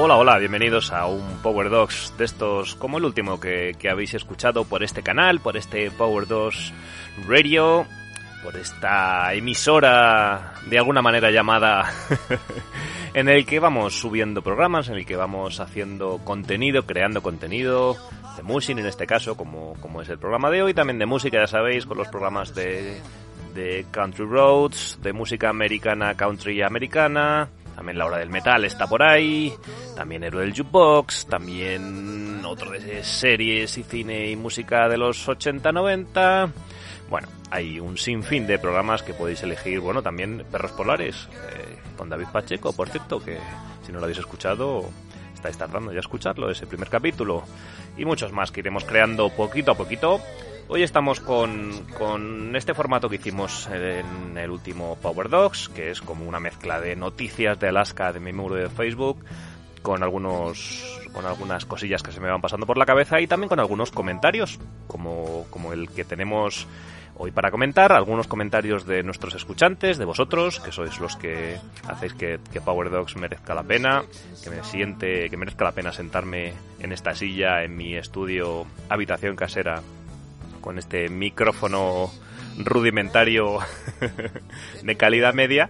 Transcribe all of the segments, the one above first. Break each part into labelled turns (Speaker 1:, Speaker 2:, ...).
Speaker 1: Hola, hola, bienvenidos a un Power Dogs de estos como el último que, que habéis escuchado por este canal, por este Power Dogs Radio, por esta emisora de alguna manera llamada en el que vamos subiendo programas, en el que vamos haciendo contenido, creando contenido de música en este caso, como, como es el programa de hoy, también de música, ya sabéis, con los programas de, de Country Roads, de música americana, country americana, también la hora del metal está por ahí, también Héroe del Jukebox, también otro de series y cine y música de los 80-90. Bueno, hay un sinfín de programas que podéis elegir. Bueno, también Perros Polares, eh, con David Pacheco, por cierto, que si no lo habéis escuchado, estáis tardando ya a escucharlo, ese primer capítulo. Y muchos más que iremos creando poquito a poquito. Hoy estamos con, con este formato que hicimos en el último Power Dogs, que es como una mezcla de noticias de Alaska de mi muro de Facebook, con algunos con algunas cosillas que se me van pasando por la cabeza y también con algunos comentarios, como, como el que tenemos hoy para comentar, algunos comentarios de nuestros escuchantes, de vosotros, que sois los que hacéis que, que merezca la pena, que me siente, que merezca la pena sentarme en esta silla en mi estudio, habitación casera, con este micrófono rudimentario de calidad media.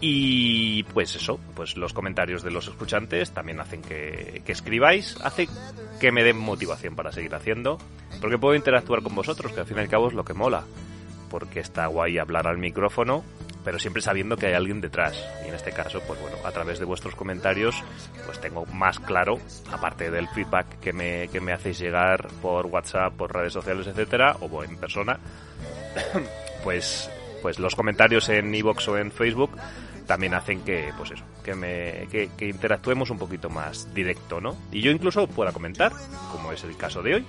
Speaker 1: Y pues eso, pues los comentarios de los escuchantes también hacen que, escribáis, hace que me den motivación para seguir haciendo, porque puedo interactuar con vosotros, que al fin y al cabo es lo que mola, porque está guay hablar al micrófono, pero siempre sabiendo que hay alguien detrás. Y en este caso, pues bueno, a través de vuestros comentarios, pues tengo más claro, aparte del feedback que me, que me hacéis llegar por WhatsApp, por redes sociales, etcétera, o en persona, pues, pues los comentarios en iVoox o en Facebook también hacen que, pues eso, que, me, que, que, interactuemos un poquito más directo, ¿no? Y yo incluso pueda comentar, como es el caso de hoy.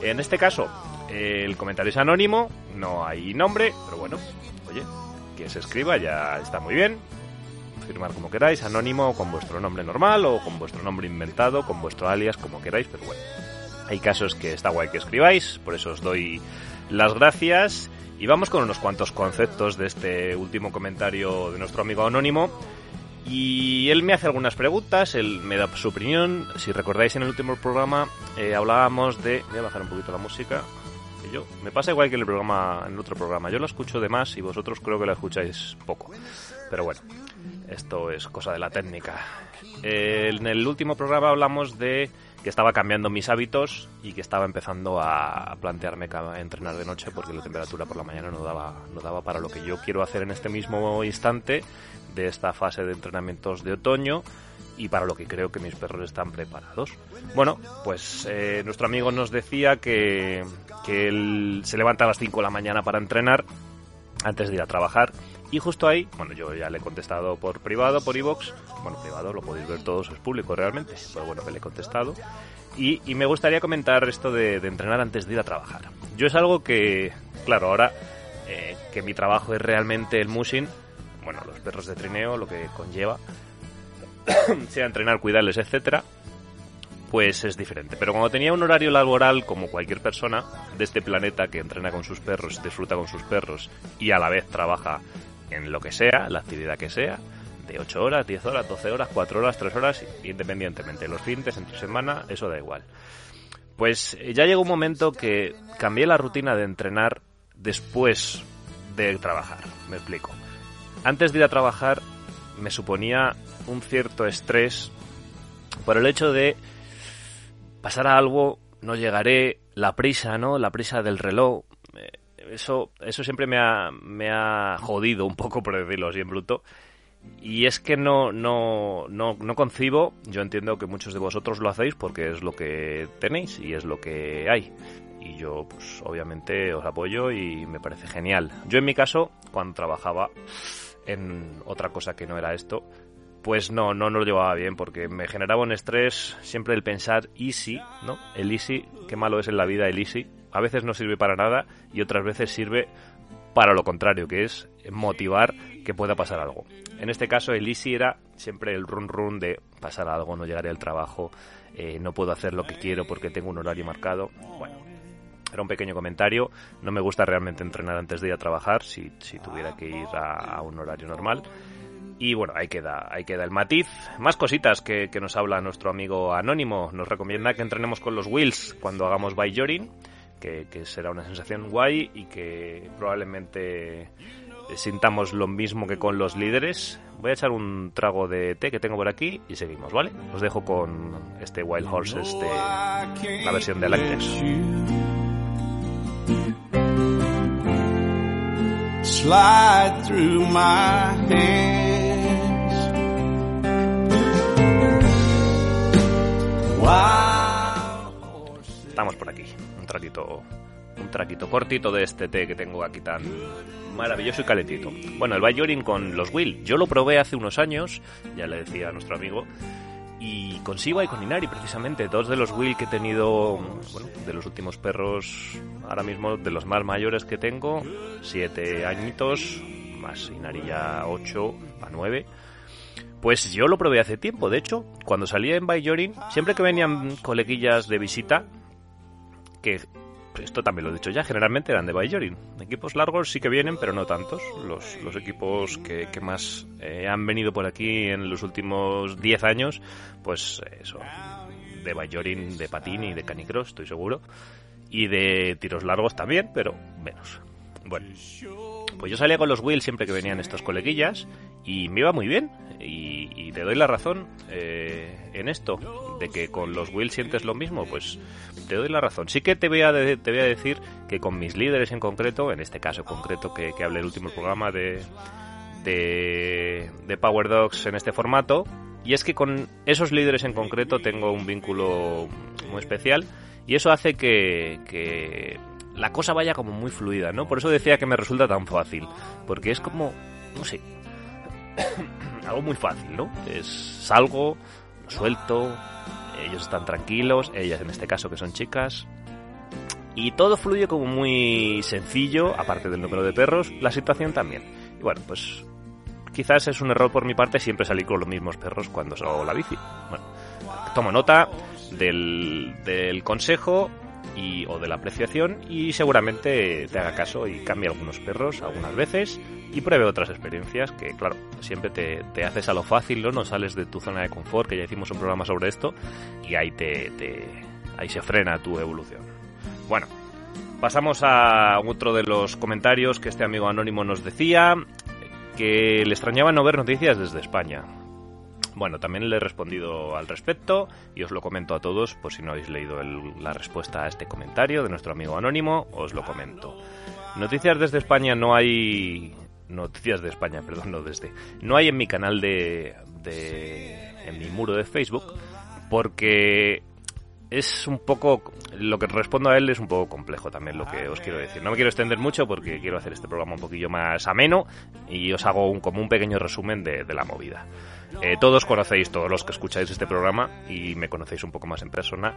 Speaker 1: En este caso, el comentario es anónimo, no hay nombre, pero bueno, oye, que se escriba ya está muy bien. Firmar como queráis, anónimo, con vuestro nombre normal o con vuestro nombre inventado, con vuestro alias, como queráis, pero bueno. Hay casos que está guay que escribáis, por eso os doy las gracias. Y vamos con unos cuantos conceptos de este último comentario de nuestro amigo anónimo. Y él me hace algunas preguntas, él me da su opinión. Si recordáis en el último programa eh, hablábamos de... Voy a bajar un poquito la música. Que yo me pasa igual que en el programa, en el otro programa. Yo lo escucho de más y vosotros creo que lo escucháis poco. Pero bueno, esto es cosa de la técnica. Eh, en el último programa hablamos de que estaba cambiando mis hábitos y que estaba empezando a plantearme entrenar de noche porque la temperatura por la mañana no daba, no daba para lo que yo quiero hacer en este mismo instante de esta fase de entrenamientos de otoño y para lo que creo que mis perros están preparados. Bueno, pues eh, nuestro amigo nos decía que, que él se levanta a las 5 de la mañana para entrenar antes de ir a trabajar y justo ahí, bueno, yo ya le he contestado por privado, por iVoox. Bueno, privado lo podéis ver todos, es público realmente. Pero bueno, que le he contestado. Y, y me gustaría comentar esto de, de, entrenar antes de ir a trabajar. Yo es algo que, claro, ahora eh, que mi trabajo es realmente el mushing, bueno, los perros de trineo, lo que conlleva, sea entrenar, cuidarles, etcétera, pues es diferente. Pero cuando tenía un horario laboral como cualquier persona de este planeta que entrena con sus perros, disfruta con sus perros y a la vez trabaja en lo que sea, la actividad que sea, de 8 horas, 10 horas, 12 horas, 4 horas, 3 horas, independientemente. Los fines, entre semana, eso da igual. Pues ya llegó un momento que cambié la rutina de entrenar después de trabajar. Me explico. Antes de ir a trabajar me suponía un cierto estrés por el hecho de pasar a algo, no llegaré, la prisa, ¿no? La prisa del reloj, eso, eso siempre me ha, me ha jodido un poco, por decirlo así en bruto. Y es que no, no, no, no concibo, yo entiendo que muchos de vosotros lo hacéis porque es lo que tenéis y es lo que hay. Y yo, pues obviamente os apoyo y me parece genial. Yo en mi caso, cuando trabajaba en otra cosa que no era esto, pues no, no nos llevaba bien porque me generaba un estrés siempre el pensar easy, ¿no? El easy, qué malo es en la vida el easy. A veces no sirve para nada y otras veces sirve para lo contrario, que es motivar que pueda pasar algo. En este caso, el easy era siempre el run run de pasar algo, no llegaré al trabajo, eh, no puedo hacer lo que quiero porque tengo un horario marcado. Bueno, era un pequeño comentario. No me gusta realmente entrenar antes de ir a trabajar, si, si tuviera que ir a, un horario normal. Y bueno, ahí queda, ahí queda el matiz. Más cositas que, nos habla nuestro amigo Anónimo. Nos recomienda que entrenemos con los wheels cuando hagamos by Jorin que, será una sensación guay y que probablemente sintamos lo mismo que con los líderes. Voy a echar un trago de té que tengo por aquí y seguimos, ¿vale? Os dejo con este Wild Horses de la versión de Electrics. Slide through my hands. Estamos por aquí un traquito cortito de este té que tengo aquí tan maravilloso y calentito. Bueno, el Bayorin con los Will. Yo lo probé hace unos años, ya le decía a nuestro amigo, y con Siwa y con Inari precisamente, dos de los Will que he tenido, bueno, de los últimos perros, ahora mismo de los más mayores que tengo, siete añitos, más Inari ya ocho a nueve. Pues yo lo probé hace tiempo, de hecho, cuando salía en Bayorin, siempre que venían coleguillas de visita, que esto también lo he dicho ya, generalmente eran de Bayorin. Equipos largos sí que vienen, pero no tantos. Los, los equipos que, más eh, han venido por aquí en los últimos 10 años, pues eso, de Bayorin, de patín y de canicross, estoy seguro. Y de tiros largos también, pero menos. Bueno, pues yo salía con los Wheels siempre que venían estos coleguillas y me iba muy bien. Y, te doy la razón eh, en esto, de que con los Wheels sientes lo mismo, pues te doy la razón. Sí que te voy a, te voy a decir que con mis líderes en concreto, en este caso concreto que, que hablé el último programa de, de, de Power Dogs en este formato, y es que con esos líderes en concreto tengo un vínculo muy especial y eso hace que, que la cosa vaya como muy fluida, ¿no? Por eso decía que me resulta tan fácil, porque es como, no sé, algo muy fácil, ¿no? Es salgo, suelto, ellos están tranquilos, ellas en este caso que son chicas, y todo fluye como muy sencillo, aparte del número de perros, la situación también. Y bueno, pues quizás es un error por mi parte siempre salir con los mismos perros cuando salgo la bici. Bueno, tomo nota del, del consejo y, o de la apreciación y seguramente te haga caso y cambie algunos perros algunas veces y pruebe otras experiencias que claro siempre te, te, haces a lo fácil no no sales de tu zona de confort que ya hicimos un programa sobre esto y ahí te, te ahí se frena tu evolución. Bueno pasamos a otro de los comentarios que este amigo anónimo nos decía que le extrañaba no ver noticias desde España bueno, también le he respondido al respecto y os lo comento a todos por si no habéis leído la respuesta a este comentario de nuestro amigo anónimo, os lo comento. Noticias desde España no hay... Noticias de España, perdón, no desde... No hay en mi canal de... de en mi muro de Facebook porque es un poco lo que respondo a él es un poco complejo también lo que os quiero decir. No me quiero extender mucho porque quiero hacer este programa un poquillo más ameno y os hago un, como un pequeño resumen de, la movida. Eh, todos conocéis, todos los que escucháis este programa y me conocéis un poco más en persona,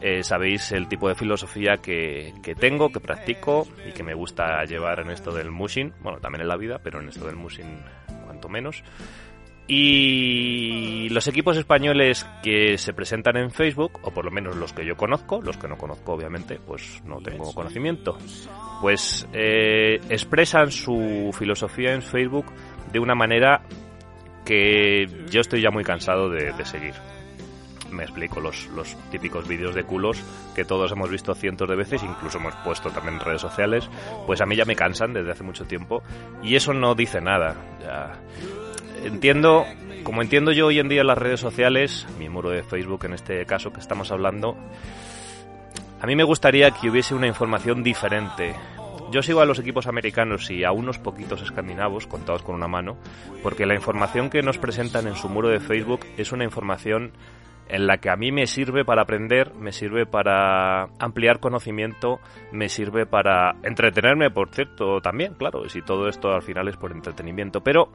Speaker 1: eh, sabéis el tipo de filosofía que, que, tengo, que practico y que me gusta llevar en esto del mushing, bueno, también en la vida, pero en esto del mushing cuanto menos. Y los equipos españoles que se presentan en Facebook, o por lo menos los que yo conozco, los que no conozco obviamente, pues no tengo conocimiento, pues eh, expresan su filosofía en Facebook de una manera que yo estoy ya muy cansado de, seguir. Me explico, los, típicos vídeos de culos que todos hemos visto cientos de veces, incluso hemos puesto también en redes sociales, pues a mí ya me cansan desde hace mucho tiempo y eso no dice nada. Entiendo, como entiendo yo hoy en día las redes sociales, mi muro de Facebook en este caso que estamos hablando, a mí me gustaría que hubiese una información diferente, yo sigo a los equipos americanos y a unos poquitos escandinavos, contados con una mano, porque la información que nos presentan en su muro de Facebook es una información en la que a mí me sirve para aprender, me sirve para ampliar conocimiento, me sirve para entretenerme, por cierto, también, claro, si todo esto al final es por entretenimiento, pero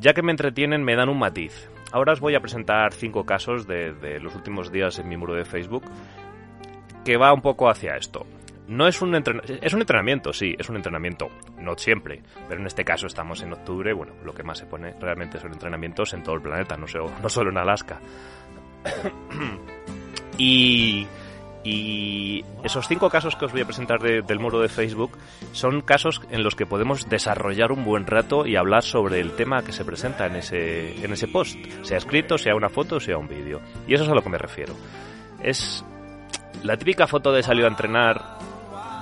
Speaker 1: ya que me entretienen me dan un matiz. Ahora os voy a presentar cinco casos de, los últimos días en mi muro de Facebook que va un poco hacia esto. No es un, es un entrenamiento, sí, es un entrenamiento, no siempre, pero en este caso estamos en octubre, bueno, lo que más se pone realmente son entrenamientos en todo el planeta, no, no solo en Alaska. y, y esos cinco casos que os voy a presentar del muro de Facebook son casos en los que podemos desarrollar un buen rato y hablar sobre el tema que se presenta en ese, en ese post, sea escrito, sea una foto, sea un vídeo. Y eso es a lo que me refiero. Es la típica foto de salir a entrenar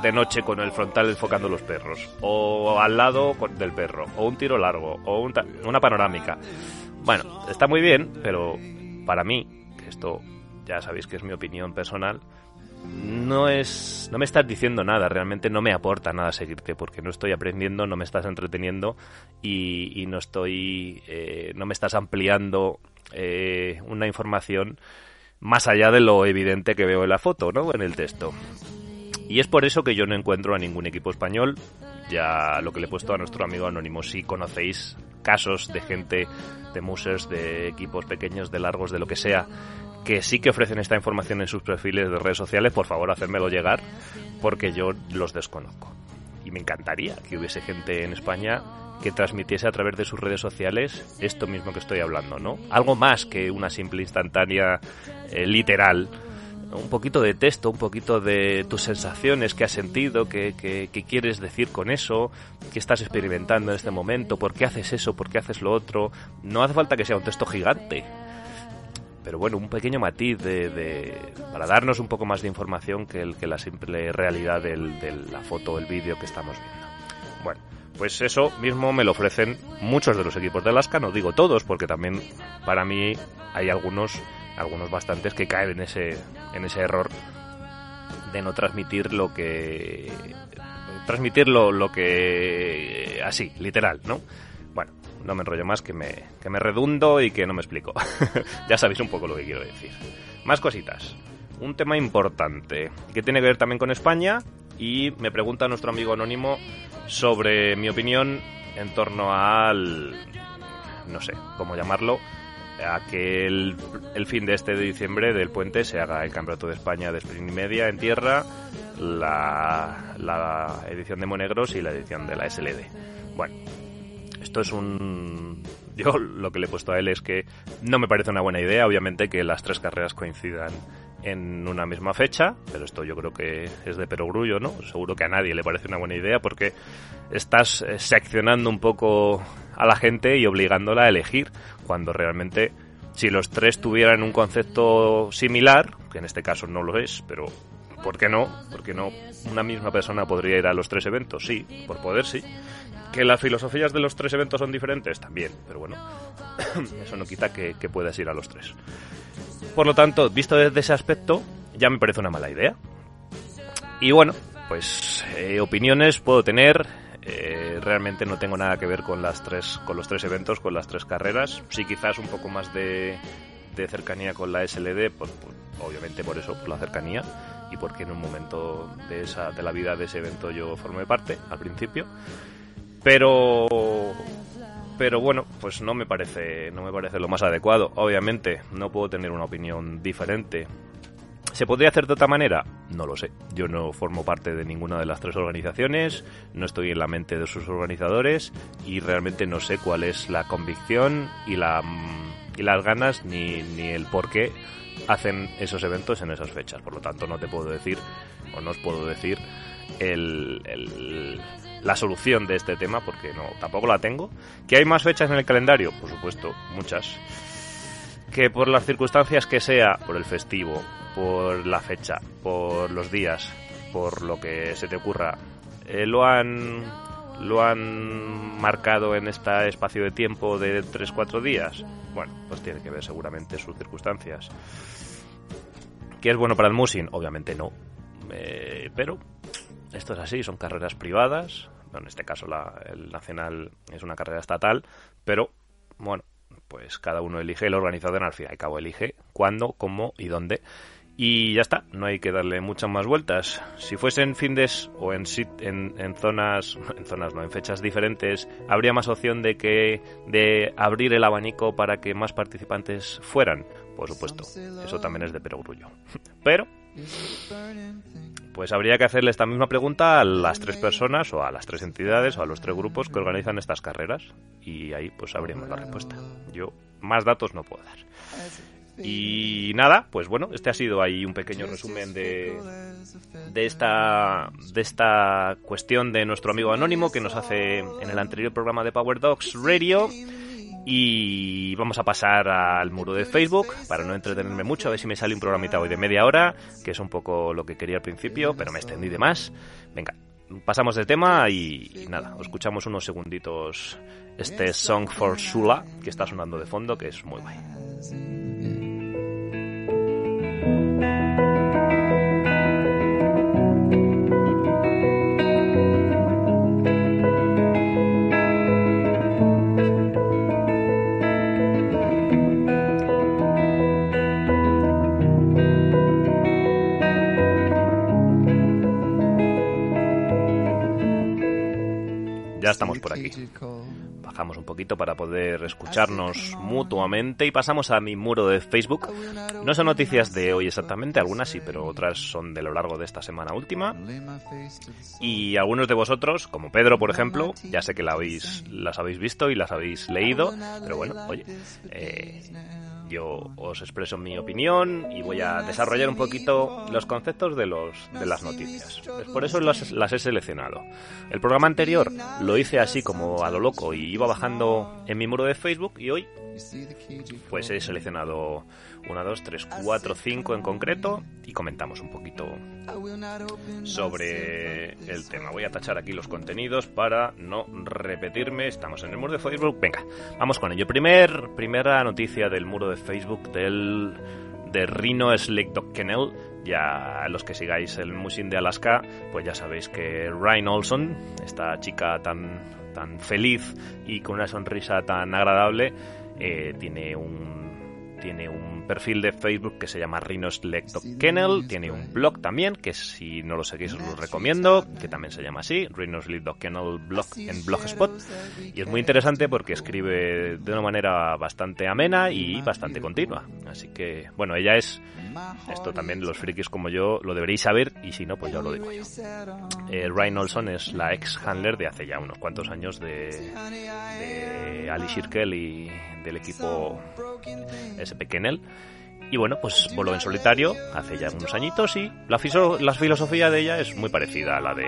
Speaker 1: de noche con el frontal enfocando los perros, o al lado del perro, o un tiro largo, o una panorámica. Bueno, está muy bien, pero para mí, que esto ya sabéis que es mi opinión personal, no es no me estás diciendo nada realmente no me aporta nada seguirte porque no estoy aprendiendo no me estás entreteniendo y, no estoy eh, no me estás ampliando eh, una información más allá de lo evidente que veo en la foto no en el texto. Y es por eso que yo no encuentro a ningún equipo español, ya lo que le he puesto a nuestro amigo anónimo, si conocéis casos de gente, de musers, de equipos pequeños, de largos, de lo que sea, que sí que ofrecen esta información en sus perfiles de redes sociales, por favor hacérmelo llegar, porque yo los desconozco. Y me encantaría que hubiese gente en España que transmitiese a través de sus redes sociales esto mismo que estoy hablando, ¿no? Algo más que una simple instantánea eh, literal un poquito de texto, un poquito de tus sensaciones que has sentido, que, quieres decir con eso, que estás experimentando en este momento, por qué haces eso, por qué haces lo otro. No hace falta que sea un texto gigante, pero bueno, un pequeño matiz de, para darnos un poco más de información que, el, que la simple realidad de la foto o el vídeo que estamos viendo. Bueno, pues eso mismo me lo ofrecen muchos de los equipos de Alaska, no digo todos, porque también para mí hay algunos algunos bastantes que caen en ese, en ese error de no transmitir lo que transmitir lo, que así, literal, ¿no? No me enrollo más que me, que me redundo y que no me explico. ya sabéis un poco lo que quiero decir. Más cositas. Un tema importante que tiene que ver también con España y me pregunta nuestro amigo anónimo sobre mi opinión en torno al no sé cómo llamarlo a que el, fin de este de diciembre del puente se haga el Campeonato de España de Sprint y Media en tierra, la, la edición de Monegros y la edición de la SLD. Bueno, esto es un... Yo lo que le he puesto a él es que no me parece una buena idea, obviamente, que las tres carreras coincidan en una misma fecha, pero esto yo creo que es de perogrullo, ¿no? Seguro que a nadie le parece una buena idea porque estás eh, seccionando un poco a la gente y obligándola a elegir, cuando realmente si los tres tuvieran un concepto similar, que en este caso no lo es, pero ¿por qué no? Porque no una misma persona podría ir a los tres eventos, sí, por poder sí. Que las filosofías de los tres eventos son diferentes, también, pero bueno, eso no quita que, que puedas ir a los tres. Por lo tanto, visto desde ese aspecto, ya me parece una mala idea. Y bueno, pues eh, opiniones puedo tener. Eh, realmente no tengo nada que ver con las tres, con los tres eventos, con las tres carreras. Sí, quizás un poco más de, cercanía con la SLD, pues, obviamente por eso, por la cercanía y porque en un momento de esa, de la vida de ese evento yo formé parte al principio. Pero pero bueno, pues no me parece no me parece lo más adecuado. Obviamente, no puedo tener una opinión diferente. ¿Se podría hacer de otra manera? No lo sé. Yo no formo parte de ninguna de las tres organizaciones, no estoy en la mente de sus organizadores y realmente no sé cuál es la convicción y, la, y las ganas ni, ni el por qué hacen esos eventos en esas fechas. Por lo tanto, no te puedo decir o no os puedo decir el, la solución de este tema, porque no, tampoco la tengo. ¿Que hay más fechas en el calendario? Por supuesto, muchas. Que por las circunstancias que sea, por el festivo, por la fecha, por los días, por lo que se te ocurra, eh, lo han lo han marcado en este espacio de tiempo de 3-4 días. Bueno, pues tiene que ver seguramente sus circunstancias. ¿Que es bueno para el musing? Obviamente no. Eh, pero esto es así, son carreras privadas. en este caso el Nacional es una carrera estatal, pero bueno, pues cada uno elige, el organizador al fin y al cabo elige cuándo, cómo y dónde. Y ya está, no hay que darle muchas más vueltas. Si fuesen findes o en, en, en, zonas, en zonas no, en fechas diferentes, habría más opción de que de abrir el abanico para que más participantes fueran. Por supuesto, eso también es de perogrullo. Pero pues habría que hacerle esta misma pregunta a las tres personas o a las tres entidades o a los tres grupos que organizan estas carreras y ahí pues sabríamos la respuesta. Yo más datos no puedo dar. Y nada, pues bueno, este ha sido ahí un pequeño resumen de, de, esta, de esta cuestión de nuestro amigo anónimo que nos hace en el anterior programa de Power Dogs Radio. Y vamos a pasar al muro de Facebook para no entretenerme mucho, a ver si me sale un programita hoy de media hora, que es un poco lo que quería al principio, pero me extendí de más. Venga, pasamos de tema y, nada, os escuchamos unos segunditos este Song for Sula que está sonando de fondo, que es muy guay. Ya estamos por aquí. Poquito para poder escucharnos mutuamente y pasamos a mi muro de Facebook. No son noticias de hoy exactamente, algunas sí, pero otras son de lo largo de esta semana última. Y algunos de vosotros, como Pedro, por ejemplo, ya sé que la habéis, las habéis visto y las habéis leído, pero bueno, oye, eh, yo os expreso mi opinión y voy a desarrollar un poquito los conceptos de, los, de las noticias. por eso las, las he seleccionado. El programa anterior lo hice así como a lo loco y iba bajando en mi muro de Facebook y hoy pues he seleccionado una, dos, tres, cuatro, cinco en concreto y comentamos un poquito sobre el tema. Voy a tachar aquí los contenidos para no repetirme. Estamos en el muro de Facebook. Venga, vamos con ello. Primer, primera noticia del muro de Facebook del de Rhino Slick Kennel. Ya los que sigáis el Musin de Alaska, pues ya sabéis que Ryan Olson, esta chica tan, tan feliz y con una sonrisa tan agradable, eh, tiene un tiene un perfil de Facebook que se llama Rhinos Kennel, tiene un blog también, que si no lo seguís os lo recomiendo, que también se llama así, Rhinos Kennel blog en Blogspot, y es muy interesante porque escribe de una manera bastante amena y bastante continua, así que, bueno, ella es, esto también los frikis como yo lo deberéis saber, y si no, pues ya lo digo yo. Eh, Ryan Olson es la ex handler de hace ya unos cuantos años de, de Ali Shirkel y del equipo SP Kennel. Y bueno, pues voló en solitario hace ya unos añitos y la, la filosofía de ella es muy parecida a la de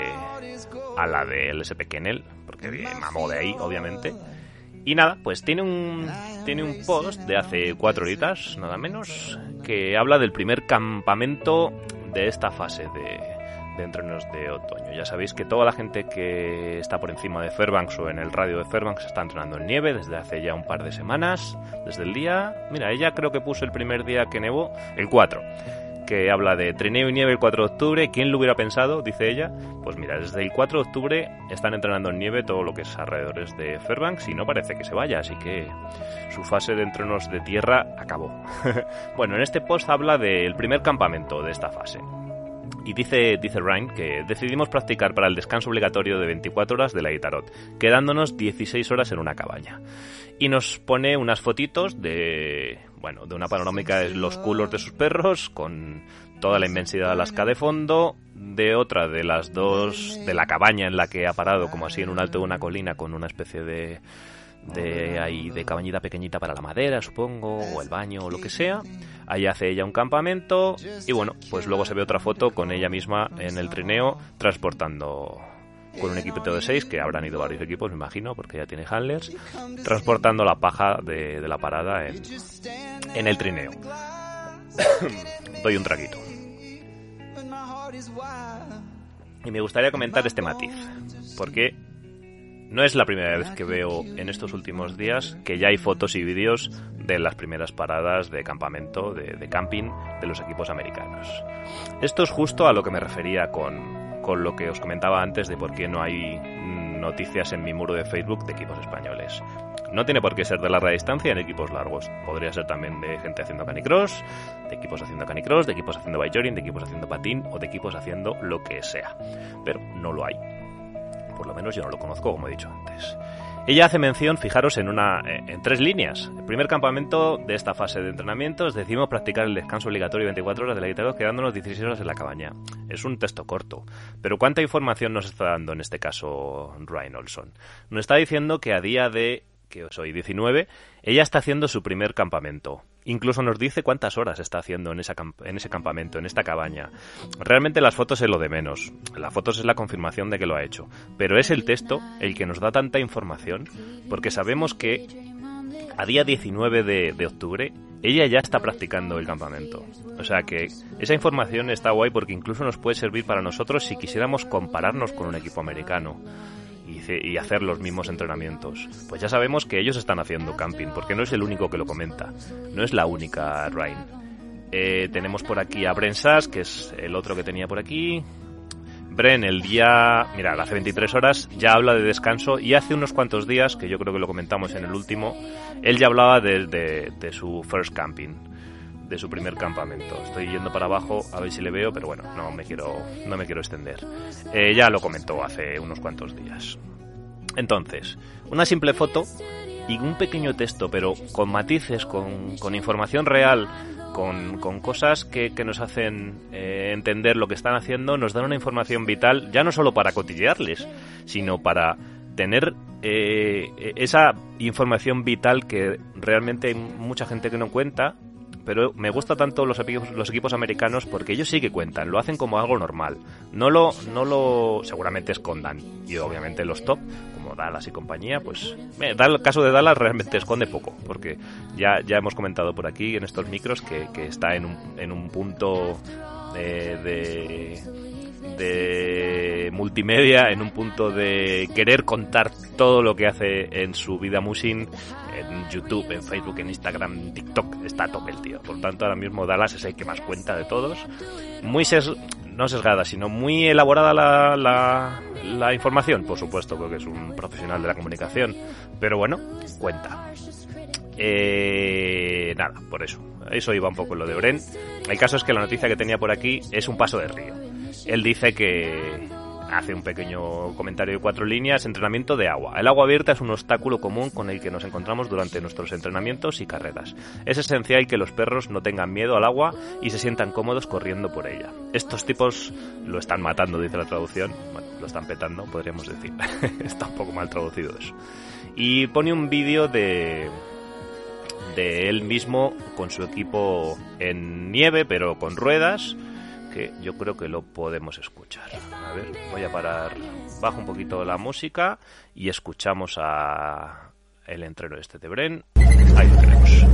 Speaker 1: a la del SP Kennel, porque mamó de ahí, obviamente. Y nada, pues tiene un, tiene un post de hace cuatro horitas, nada menos, que habla del primer campamento de esta fase de, de entrenos de otoño. Ya sabéis que toda la gente que está por encima de Fairbanks o en el radio de Fairbanks está entrenando en nieve desde hace ya un par de semanas, desde el día... Mira, ella creo que puso el primer día que nevó, el 4 que habla de trineo y nieve el 4 de octubre. ¿Quién lo hubiera pensado? Dice ella. Pues mira, desde el 4 de octubre están entrenando en nieve todo lo que es alrededores de Fairbanks y no parece que se vaya, así que su fase de entrenos de tierra acabó. bueno, en este post habla del primer campamento de esta fase. Y dice, dice Ryan que decidimos practicar para el descanso obligatorio de 24 horas de la Itarot, quedándonos 16 horas en una cabaña. Y nos pone unas fotitos de, bueno, de una panorámica de los culos de sus perros, con toda la inmensidad de Alaska de fondo, de otra de las dos, de la cabaña en la que ha parado, como así en un alto de una colina, con una especie de ahí de cabañita pequeñita para la madera, supongo, o el baño o lo que sea. Ahí hace ella un campamento y bueno, pues luego se ve otra foto con ella misma en el trineo transportando con un equipo de seis, que habrán ido varios equipos, me imagino, porque ya tiene handlers, transportando la paja de, la parada en el trineo. Doy un traguito. Y me gustaría comentar este matiz, porque no es la primera vez que veo en estos últimos días que ya hay fotos y vídeos de las primeras paradas de campamento, de, camping de los equipos americanos. Esto es justo a lo que me refería con, con lo que os comentaba antes de por qué no hay noticias en mi muro de Facebook de equipos españoles. No tiene por qué ser de larga distancia en equipos largos. Podría ser también de gente haciendo canicross, de equipos haciendo canicross, de equipos haciendo bikejoring, de equipos haciendo patín o de equipos haciendo lo que sea. Pero no lo hay. Por lo menos yo no lo conozco, como he dicho antes. Ella hace mención, fijaros, en, una, en tres líneas. El primer campamento de esta fase de entrenamientos decimos practicar el descanso obligatorio 24 horas de la guitarra quedándonos 16 horas en la cabaña. Es un texto corto, pero ¿cuánta información nos está dando en este caso Ryan Olson? Nos está diciendo que a día de que soy 19, ella está haciendo su primer campamento. Incluso nos dice cuántas horas está haciendo en, esa en ese campamento, en esta cabaña. Realmente las fotos es lo de menos. Las fotos es la confirmación de que lo ha hecho. Pero es el texto el que nos da tanta información porque sabemos que a día 19 de, de octubre ella ya está practicando el campamento. O sea que esa información está guay porque incluso nos puede servir para nosotros si quisiéramos compararnos con un equipo americano y, hacer los mismos entrenamientos. Pues ya sabemos que ellos están haciendo camping, porque no es el único que lo comenta, no es la única Ryan. Eh, tenemos por aquí a Bren Sass, que es el otro que tenía por aquí. Bren, el día, mira, hace 23 horas ya habla de descanso y hace unos cuantos días, que yo creo que lo comentamos en el último, él ya hablaba de su first camping de su primer campamento. Estoy yendo para abajo a ver si le veo, pero bueno, no me quiero, no me quiero extender. Eh, ya lo comentó hace unos cuantos días. Entonces, una simple foto y un pequeño texto, pero con matices, con, con información real, con, con cosas que, que, nos hacen eh, entender lo que están haciendo, nos dan una información vital, ya no solo para cotillearles, sino para tener eh, esa información vital que realmente hay mucha gente que no cuenta pero me gusta tanto los equipos, los equipos americanos porque ellos sí que cuentan, lo hacen como algo normal. No lo, no lo seguramente escondan. Y obviamente los top, como Dallas y compañía, pues eh, el caso de Dallas realmente esconde poco, porque ya, ya hemos comentado por aquí en estos micros que, está en un, en un punto de de multimedia, en un punto de querer contar todo lo que hace en su vida Musin, en YouTube, en Facebook, en Instagram, en TikTok, está a tope el tío. Por tanto, ahora mismo Dallas es el que más cuenta de todos. Muy no sesgada, sino muy elaborada la, la, información, por supuesto, porque es un profesional de la comunicación. Pero bueno, cuenta. Eh, nada, por eso. Eso iba un poco en lo de Bren. El caso es que la noticia que tenía por aquí es un paso de río. Él dice que hace un pequeño comentario de cuatro líneas, entrenamiento de agua. El agua abierta es un obstáculo común con el que nos encontramos durante nuestros entrenamientos y carreras. Es esencial que los perros no tengan miedo al agua y se sientan cómodos corriendo por ella. Estos tipos lo están matando, dice la traducción. Bueno, lo están petando, podríamos decir. Está un poco mal traducido eso. Y pone un vídeo de de él mismo con su equipo en nieve, pero con ruedas que yo creo que lo podemos escuchar. A ver, voy a parar, bajo un poquito la música y escuchamos a el entreno este de Bren. Ahí lo tenemos.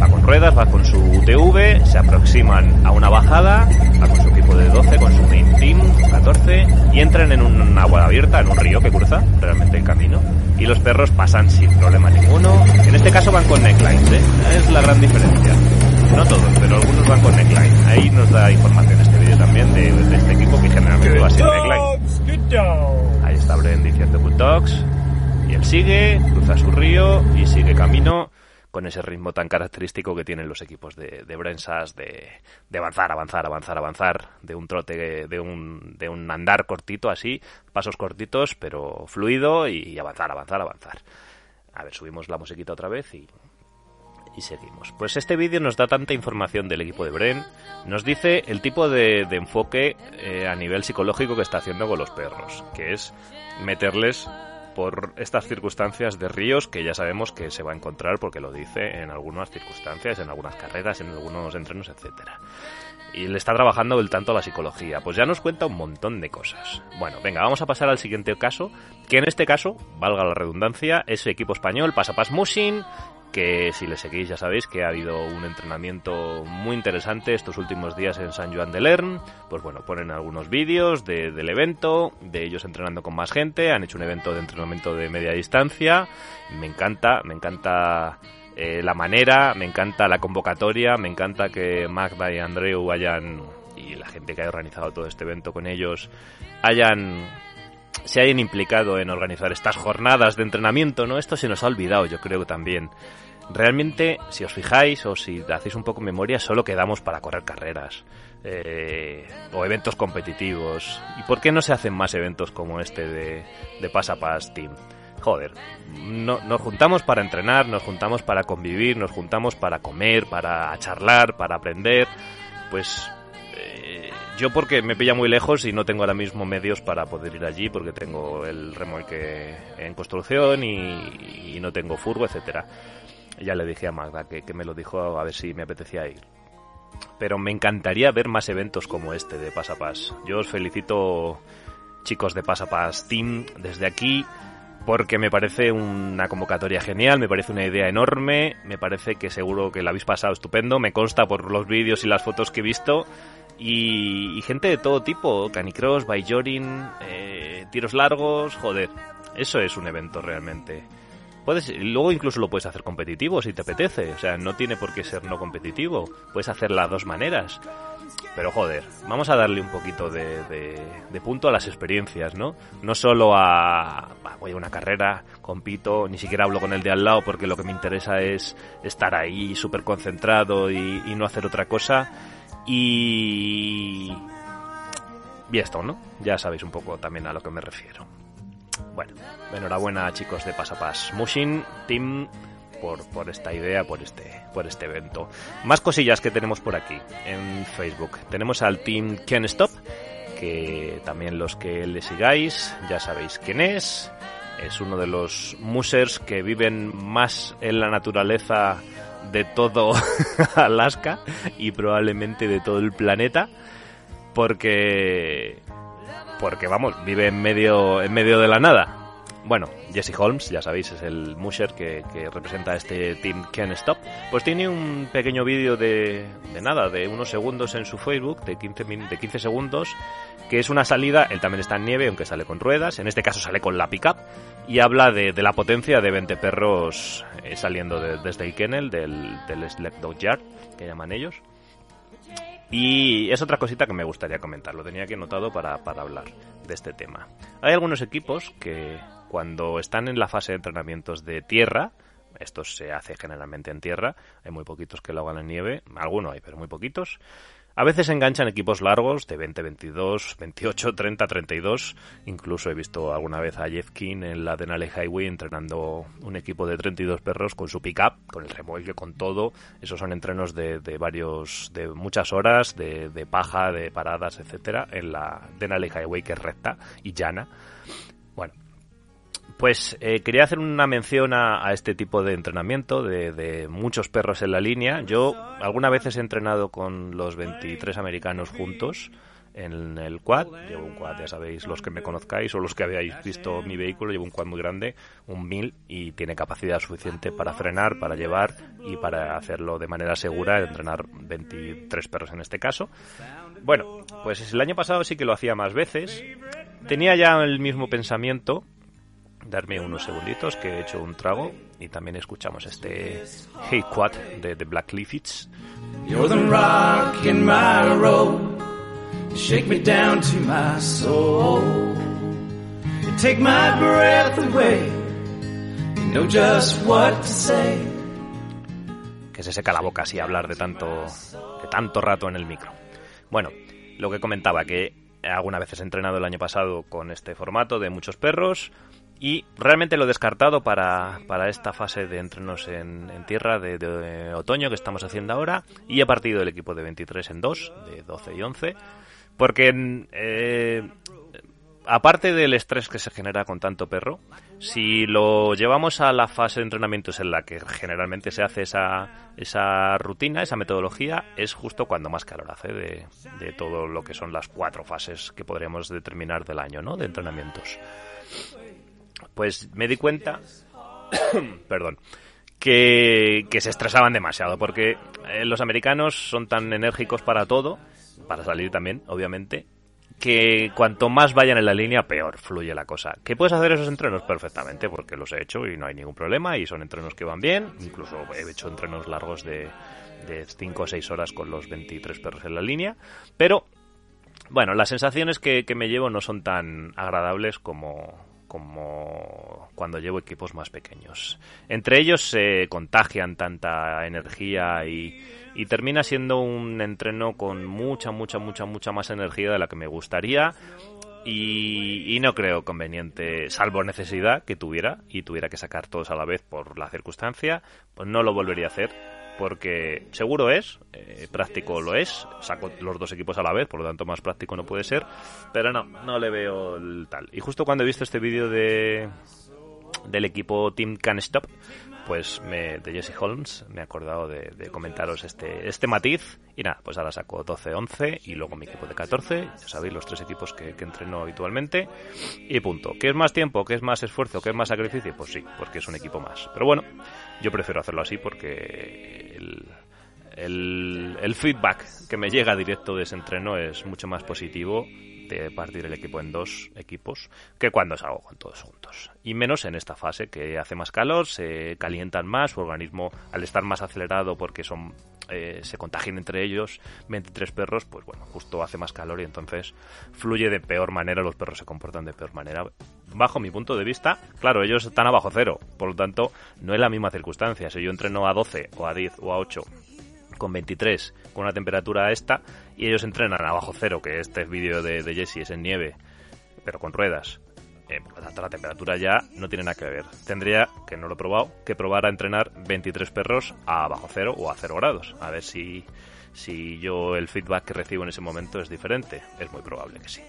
Speaker 1: Va con ruedas, va con su UTV, se aproximan a una bajada, va con su equipo de 12, con su main team 14 y entran en un agua abierta, en un río que cruza realmente el camino. Y los perros pasan sin problema ninguno. En este caso van con necklines, ¿eh? es la gran diferencia. No todos, pero algunos van con neckline. Ahí nos da información este vídeo también de, este equipo que generalmente va sin neckline. Ahí está Bren diciendo good dogs. Y él sigue, cruza su río y sigue camino con ese ritmo tan característico que tienen los equipos de, de Brensas de, de, avanzar, avanzar, avanzar, avanzar, de un trote, de un, de un andar cortito así, pasos cortitos, pero fluido y avanzar, avanzar, avanzar. A ver, subimos la musiquita otra vez y y seguimos. Pues este vídeo nos da tanta información del equipo de Bren, nos dice el tipo de, enfoque eh, a nivel psicológico que está haciendo con los perros, que es meterles por estas circunstancias de ríos que ya sabemos que se va a encontrar porque lo dice en algunas circunstancias, en algunas carreras, en algunos entrenos, etcétera. Y le está trabajando el tanto la psicología. Pues ya nos cuenta un montón de cosas. Bueno, venga, vamos a pasar al siguiente caso, que en este caso, valga la redundancia, es equipo español Pasapas Musin, que si le seguís ya sabéis que ha habido un entrenamiento muy interesante estos últimos días en San Juan de Lern. Pues bueno, ponen algunos vídeos del evento, de ellos entrenando con más gente, han hecho un evento de entrenamiento de media distancia. Me encanta, me encanta eh, la manera, me encanta la convocatoria, me encanta que Magda y Andreu vayan y la gente que ha organizado todo este evento con ellos hayan se hayan implicado en organizar estas jornadas de entrenamiento, ¿no? Esto se nos ha olvidado, yo creo también. Realmente, si os fijáis o si hacéis un poco memoria, solo quedamos para correr carreras eh, o eventos competitivos. ¿Y por qué no se hacen más eventos como este de, de Pasa Team? Joder, no, nos juntamos para entrenar, nos juntamos para convivir, nos juntamos para comer, para charlar, para aprender. Pues yo porque me pilla muy lejos y no tengo ahora mismo medios para poder ir allí porque tengo el remolque en construcción y, no tengo furgo, etcétera. Ya le dije a Magda que, me lo dijo a ver si me apetecía ir. Pero me encantaría ver más eventos como este de Pasapas. Yo os felicito, chicos de Pasapas Team, desde aquí porque me parece una convocatoria genial, me parece una idea enorme, me parece que seguro que la habéis pasado estupendo, me consta por los vídeos y las fotos que he visto y, gente de todo tipo, canicross, byjoring, eh, tiros largos, joder, eso es un evento realmente. Puedes, luego incluso lo puedes hacer competitivo si te apetece, o sea, no tiene por qué ser no competitivo, puedes hacer las dos maneras. Pero joder, vamos a darle un poquito de, de, punto a las experiencias, ¿no? No solo a, voy a una carrera, compito, ni siquiera hablo con el de al lado porque lo que me interesa es estar ahí súper concentrado y, y no hacer otra cosa y... Y esto, ¿no? Ya sabéis un poco también a lo que me refiero. Bueno, enhorabuena chicos de Pasapas Mushin Team por, por esta idea, por este, por este evento. Más cosillas que tenemos por aquí en Facebook. Tenemos al Team Ken Stop, que también los que le sigáis ya sabéis quién es. Es uno de los musers que viven más en la naturaleza de todo Alaska y probablemente de todo el planeta porque porque vamos vive en medio en medio de la nada bueno, Jesse Holmes, ya sabéis, es el musher que, representa este Team Can't Stop. Pues tiene un pequeño vídeo de, de, nada, de unos segundos en su Facebook, de 15, de 15 segundos, que es una salida, él también está en nieve, aunque sale con ruedas, en este caso sale con la pickup, y habla de, la potencia de 20 perros eh, saliendo desde el kennel, del, del Dog Yard, que llaman ellos. Y es otra cosita que me gustaría comentar, lo tenía aquí anotado para, para hablar de este tema. Hay algunos equipos que cuando están en la fase de entrenamientos de tierra, esto se hace generalmente en tierra, hay muy poquitos que lo hagan en nieve, algunos hay, pero muy poquitos, a veces enganchan equipos largos de 20, 22, 28, 30, 32. Incluso he visto alguna vez a Jeff King en la Denali Highway entrenando un equipo de 32 perros con su pickup, con el remolque, con todo. Esos son entrenos de, varios, de muchas horas, de, de, paja, de paradas, etcétera, en la Denali Highway que es recta y llana. Bueno, pues eh, quería hacer una mención a, este tipo de entrenamiento de, muchos perros en la línea. Yo alguna vez he entrenado con los 23 americanos juntos en el quad. Llevo un quad, ya sabéis, los que me conozcáis o los que habéis visto mi vehículo, llevo un quad muy grande, un 1000, y tiene capacidad suficiente para frenar, para llevar y para hacerlo de manera segura, entrenar 23 perros en este caso. Bueno, pues el año pasado sí que lo hacía más veces. Tenía ya el mismo pensamiento, darme unos segunditos que he hecho un trago y también escuchamos este Hey Quad de The Black Leafits. You're the rock in my road, shake me down to my soul, you take my breath away, you know just what to say. Que se seca la boca así hablar de tanto, de tanto rato en el micro. Bueno, lo que comentaba que alguna vez he entrenado el año pasado con este formato de muchos perros, y realmente lo descartado para, para esta fase de entrenos en, tierra de, otoño que estamos haciendo ahora. Y he partido el equipo de 23 en 2, de 12 y 11. Porque eh, aparte del estrés que se genera con tanto perro, si lo llevamos a la fase de entrenamientos en la que generalmente se hace esa, esa rutina, esa metodología, es justo cuando más calor hace de, de todo lo que son las cuatro fases que podríamos determinar del año, ¿no? De entrenamientos pues me di cuenta, perdón, que, se estresaban demasiado, porque eh, los americanos son tan enérgicos para todo, para salir también, obviamente, que cuanto más vayan en la línea, peor fluye la cosa. ¿Qué puedes hacer esos entrenos? Perfectamente, porque los he hecho y no hay ningún problema, y son entrenos que van bien, incluso he hecho entrenos largos de, de 5 o 6 horas con los 23 perros en la línea, pero bueno, las sensaciones que, me llevo no son tan agradables como, como cuando llevo equipos más pequeños. Entre ellos se contagian tanta energía y, termina siendo un entreno con mucha, mucha, mucha, mucha más energía de la que me gustaría y, no creo conveniente, salvo necesidad que tuviera y tuviera que sacar todos a la vez por la circunstancia, pues no lo volvería a hacer porque seguro es, eh, práctico lo es, saco los dos equipos a la vez, por lo tanto más práctico no puede ser, pero no, no le veo el tal. Y justo cuando he visto este vídeo de del equipo Team Can Stop, pues me, de Jesse Holmes me he acordado de, comentaros este, este matiz y nada, pues ahora saco 12-11 y luego mi equipo de 14, ya sabéis, los tres equipos que, que entreno habitualmente y punto. ¿Qué es más tiempo? ¿Qué es más esfuerzo? ¿Qué es más sacrificio? Pues sí, porque es un equipo más. Pero bueno, yo prefiero hacerlo así porque el, el, el feedback que me llega directo de ese entreno es mucho más positivo partir el equipo en dos equipos que cuando salgo con todos juntos. Y menos en esta fase que hace más calor, se calientan más, su organismo al estar más acelerado porque son eh, se contagian entre ellos 23 perros, pues bueno, justo hace más calor y entonces fluye de peor manera, los perros se comportan de peor manera. Bajo mi punto de vista, claro, ellos están abajo cero, por lo tanto, no es la misma circunstancia. Si yo entreno a 12 o a 10 o a 8 con 23, con una temperatura esta, y ellos entrenan a bajo cero, que este vídeo de, Jesse es en nieve, pero con ruedas. Eh, la temperatura ya no tiene nada que ver. Tendría, que no lo he probado, que probar a entrenar 23 perros a bajo cero o a cero grados. A ver si, si yo el feedback que recibo en ese momento es diferente. Es muy probable que sí.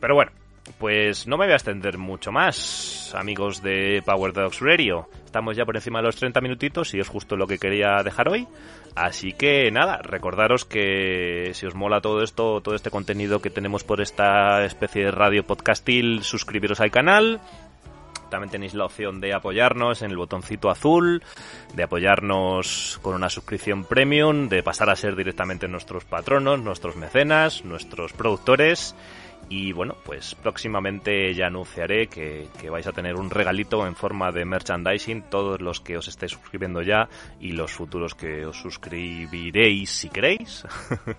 Speaker 1: Pero bueno, pues no me voy a extender mucho más, amigos de Power Dogs Radio. Estamos ya por encima de los 30 minutitos y es justo lo que quería dejar hoy. Así que nada, recordaros que si os mola todo esto, todo este contenido que tenemos por esta especie de radio podcastil, suscribiros al canal. También tenéis la opción de apoyarnos en el botoncito azul, de apoyarnos con una suscripción premium, de pasar a ser directamente nuestros patronos, nuestros mecenas, nuestros productores y bueno, pues próximamente ya anunciaré que, vais a tener un regalito en forma de merchandising, todos los que os estéis suscribiendo ya y los futuros que os suscribiréis si queréis.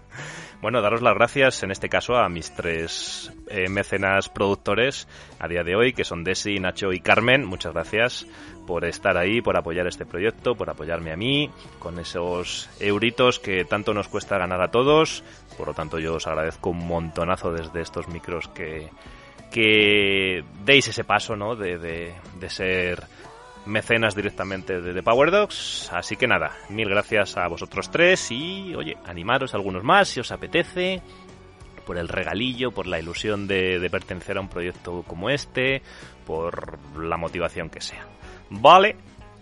Speaker 1: bueno, daros las gracias en este caso a mis tres eh, mecenas productores a día de hoy, que son Desi, Nacho y Carmen. Muchas gracias por estar ahí, por apoyar este proyecto, por apoyarme a mí, con esos euritos que tanto nos cuesta ganar a todos. Por lo tanto, yo os agradezco un montonazo desde estos micros que, que deis ese paso, ¿no? De, de, ser mecenas directamente de, Power Dogs. Así que nada, mil gracias a vosotros tres y, oye, animaros a algunos más si os apetece por el regalillo, por la ilusión de, de, pertenecer a un proyecto como este, por la motivación que sea. Vale,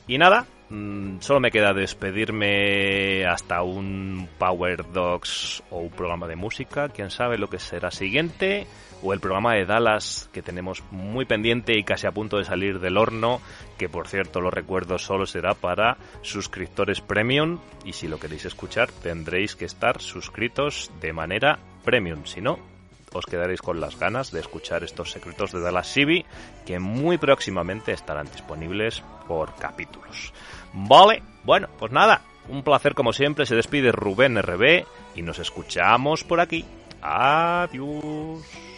Speaker 1: y nada, mm, solo me queda despedirme hasta un Power Dogs o un programa de música, quién sabe lo que será siguiente, o el programa de Dallas que tenemos muy pendiente y casi a punto de salir del horno, que por cierto lo recuerdo solo será para suscriptores premium y si lo queréis escuchar tendréis que estar suscritos de manera premium, si no os quedaréis con las ganas de escuchar estos secretos de Dallas Civi que muy próximamente estarán disponibles por capítulos. Vale, bueno, pues nada, un placer como siempre, se despide Rubén RB y nos escuchamos por aquí. Adiós.